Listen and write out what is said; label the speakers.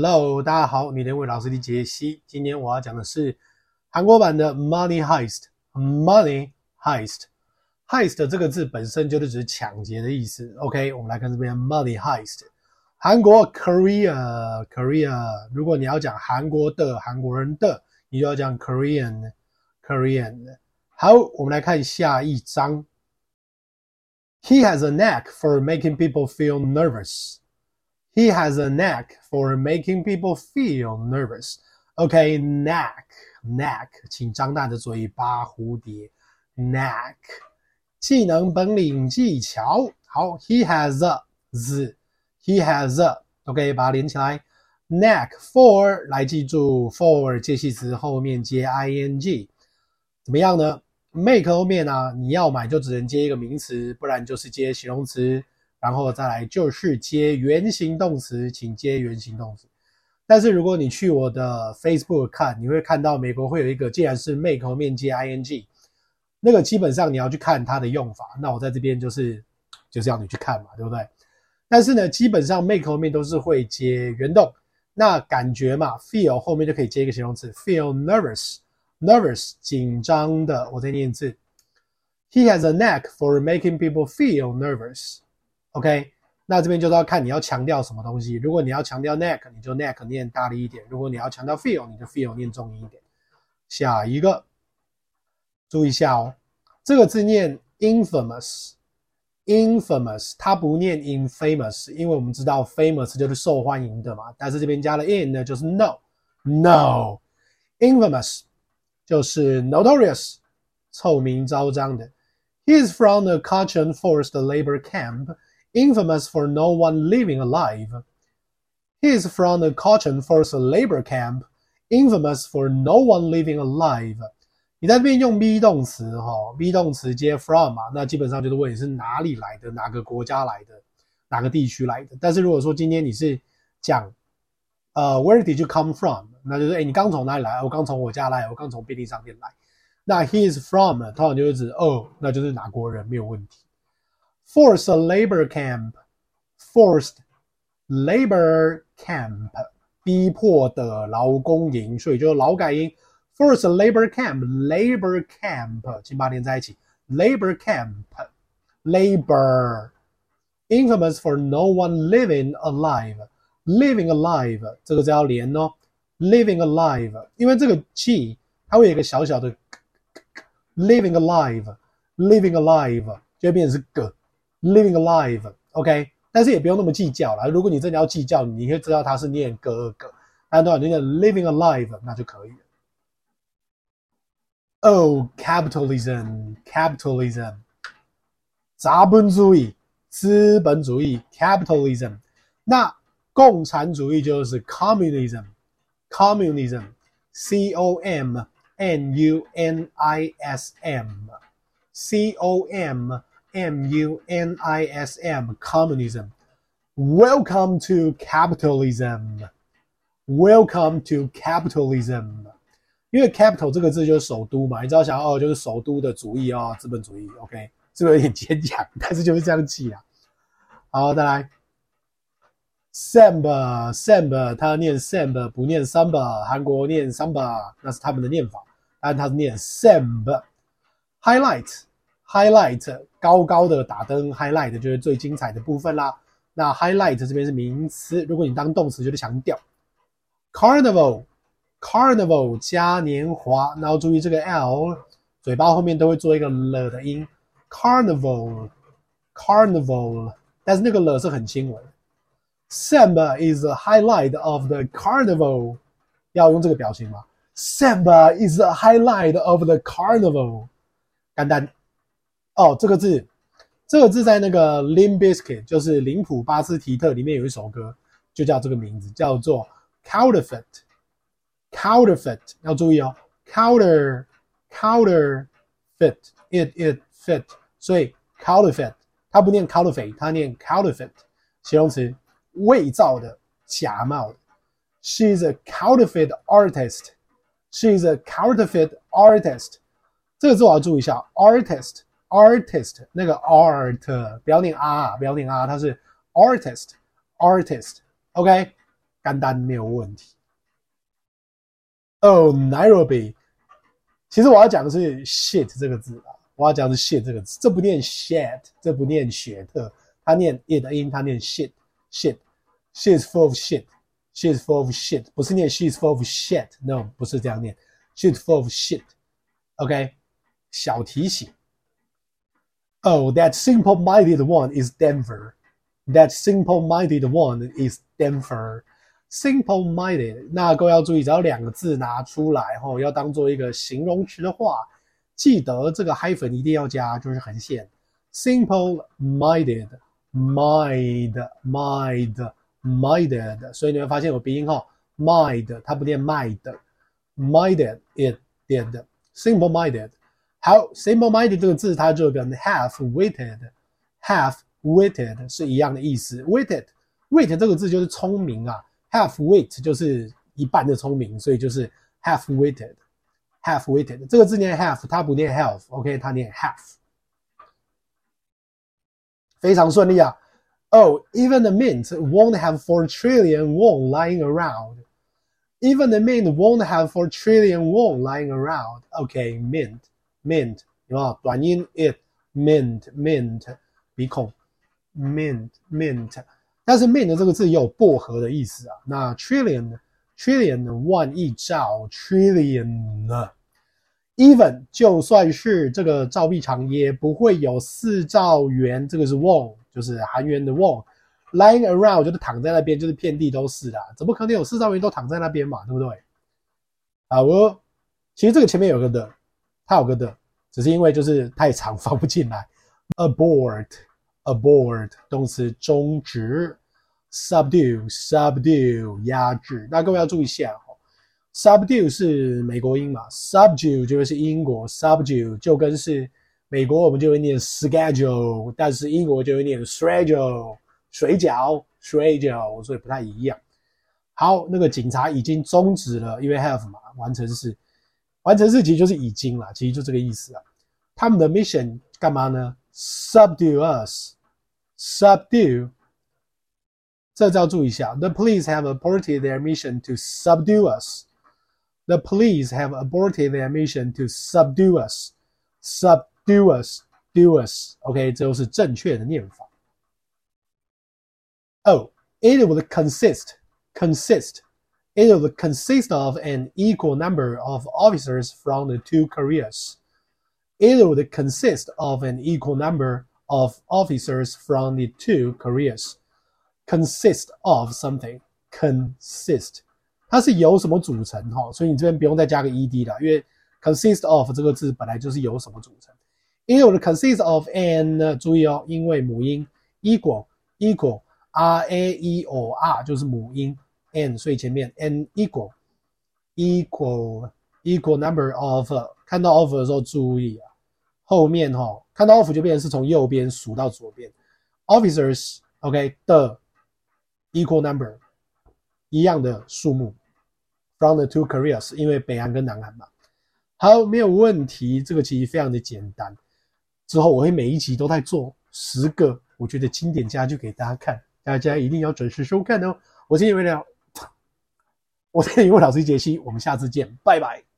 Speaker 1: Hello，大家好，你的英文老师的杰西。今天我要讲的是韩国版的 Money Heist。Money Heist，Heist 这个字本身就是指抢劫的意思。OK，我们来看这边 Money Heist。韩国 Korea，Korea。如果你要讲韩国的韩国人的，你就要讲 Korean，Korean。好，我们来看下一章。He has a knack for making people feel nervous. He has a knack for making people feel nervous. OK, knack, knack，请张大的嘴巴，蝴蝶。knack，技能、本领、技巧。好，he has a z, he has a OK，把它连起来。knack for 来记住，for 介系词后面接 ing，怎么样呢？make 后面啊，你要买就只能接一个名词，不然就是接形容词。然后再来就是接原形动词，请接原形动词。但是如果你去我的 Facebook 看，你会看到美国会有一个，既然是 make 后面接 ing，那个基本上你要去看它的用法。那我在这边就是就是要你去看嘛，对不对？但是呢，基本上 make 后面都是会接原动。那感觉嘛，feel 后面就可以接一个形容词，feel nervous，nervous 紧张的。我再念一次，He has a knack for making people feel nervous。OK，那这边就是要看你要强调什么东西。如果你要强调 neck，你就 neck 念大力一点；如果你要强调 feel，你就 feel 念重音一点。下一个，注意一下哦，这个字念 infamous，infamous，它不念 infamous，因为我们知道 famous 就是受欢迎的嘛。但是这边加了 in 呢，就是 no，no，infamous 就是 notorious，臭名昭彰的。He is from the Kachin Forest labor camp. Infamous for no one living alive. He is from the Cochin force labor camp. Infamous for no one living alive. 你在这边用 be 动词哈，be 动词接 from 嘛，那基本上就是问你是哪里来的，哪个国家来的，哪个地区来的。但是如果说今天你是讲呃，Where did you come from？那就是诶，你刚从哪里来？我刚从我家来，我刚从便利商店来。那 he is from 通常就是指哦，那就是哪国人，没有问题。Forced labor camp, forced labor camp，逼迫的劳工营，所以就劳改营。Forced labor camp, labor camp，请把它连在一起。Labor camp, labor, infamous for no one living alive, living alive，这个就要连哦。Living alive，因为这个 g 它会有一个小小的 living alive, living alive 就会变成是个。 Living alive，OK，但是也不用那么计较啦。如果你真的要计较，你可以知道它是念哥哥，但多少念 living alive 那就可以了。Oh, capitalism, capitalism，资本主义，资本主义，capitalism。那共产主义就是 communism，communism，C O M N U N I S M，C O M。M U N I S M communism. Welcome to capitalism. Welcome to capitalism. 因为 capital 这个字就是首都嘛，你知道想要哦，就是首都的主义哦，资本主义。OK，是不是有点牵强？但是就是这样记啊。好，再来。Samba Samba，他念 Samba 不念 Samba，韩国念 Samba，那是他们的念法，但他是念 Samba。Highlight。 高高的打灯，Highlight 就是最精彩的部分啦。那 Highlight 这边是名词，如果你当动词就是强调。Carnival，Carnival 嘉年华，然后注意这个 L，嘴巴后面都会做一个了的音。Carnival，Carnival，但是那个了是很轻微。Samba is the highlight of the carnival，要用这个表情吗？Samba is the highlight of the carnival，简单。哦，这个字，这个字在那个 Limp Bizkit，就是林普巴斯提特里面有一首歌，就叫这个名字，叫做 Counterfeit。Counterfeit 要注意哦，Counter Counterfeit it it fit，所以 Counterfeit 它不念 Counterfeit，它念 Counterfeit，形容词，伪造的、假冒的。She's a counterfeit artist. She's a counterfeit artist。这个字我要注意一下，artist。Artist 那个 art 不要念啊，不要念啊，它是 artist，artist，OK，干单没有问题。哦，Nairobi，其实我要讲的是 shit 这个字啊，我要讲的是 shit 这个字，这不念 shit，这不念雪特，它念 it 的音，它念 shit，shit，She is full of shit，She is full of shit，不是念 She is full of shit，no，不是这样念，She is full of shit，OK，小提醒。Oh, that simple-minded one is Denver. That simple-minded one is Denver. Simple-minded，那各位要注意，只要两个字拿出来后，要当做一个形容词的话，记得这个 hyphen 一定要加，就是横线。Simple-minded，mind，mind，minded，所以你会发现有鼻音哈，mind 它不念 mind，minded it did。Simple-minded。 好，simple-minded 这个字它就跟 half-witted，half-witted 是一样的意思。witted，wit 这个字就是聪明啊。half-wit 就是一半的聪明，所以就是 half-witted，half-witted 这个字念 half，它不念 half，OK，它念 half，非常顺利啊。Oh, even the mint won't have four trillion won lying around. Even the mint won't have four trillion won lying around. OK, mint, Mint 有没有短音 it mint mint 鼻孔 mint mint。但是 mint 这个字也有薄荷的意思啊。那 trillion trillion 万亿兆 trillion even 就算是这个造币厂也不会有四兆元，这个是 won 就是韩元的 won lying around 就是躺在那边，就是遍地都是的，怎么可能有四兆元都躺在那边嘛？对不对？啊，我其实这个前面有个的，它有个的，只是因为就是太长放不进来。abort abort 动词终止，subdue subdue 压制。那各位要注意一下哦，subdue 是美国音嘛，subdue 就是英国，subdue 就跟是美国我们就会念 schedule，但是英国就会念 schedule，水饺 schedule，所以不太一样。好，那个警察已经终止了，因为 have 嘛，完成式，完成式其实就是已经啦，其实就这个意思啊。他们的 mission 干嘛呢？subdue us。Subdue，这就要注意一下。The police have aborted their mission to subdue us. The police have aborted their mission to subdue us. Subdue us, do us. OK，这都是正确的念法。Oh, it would consist, consist. It would consist of an equal number of officers from the two Koreas. It would consist of an equal number of officers from the two Koreas consist of something consist，它是由什么组成哈？所以你这边不用再加个 ed 了，因为 consist of 这个字本来就是由什么组成。It would consist of an，注意哦，因为母音 equal equal r a e o r 就是母音 n，所以前面 n equal equal equal number of，看到 of 的时候注意啊。后面哈，看到 of 就变成是从右边数到左边，officers，OK 的 equal number 一样的数目，from the two Koreas，因为北韩跟南韩嘛。好，没有问题，这个其实非常的简单。之后我会每一集都在做十个，我觉得经典家句给大家看，大家一定要准时收看哦。我是叶伟了，我是英文老师杰西，我们下次见，拜拜。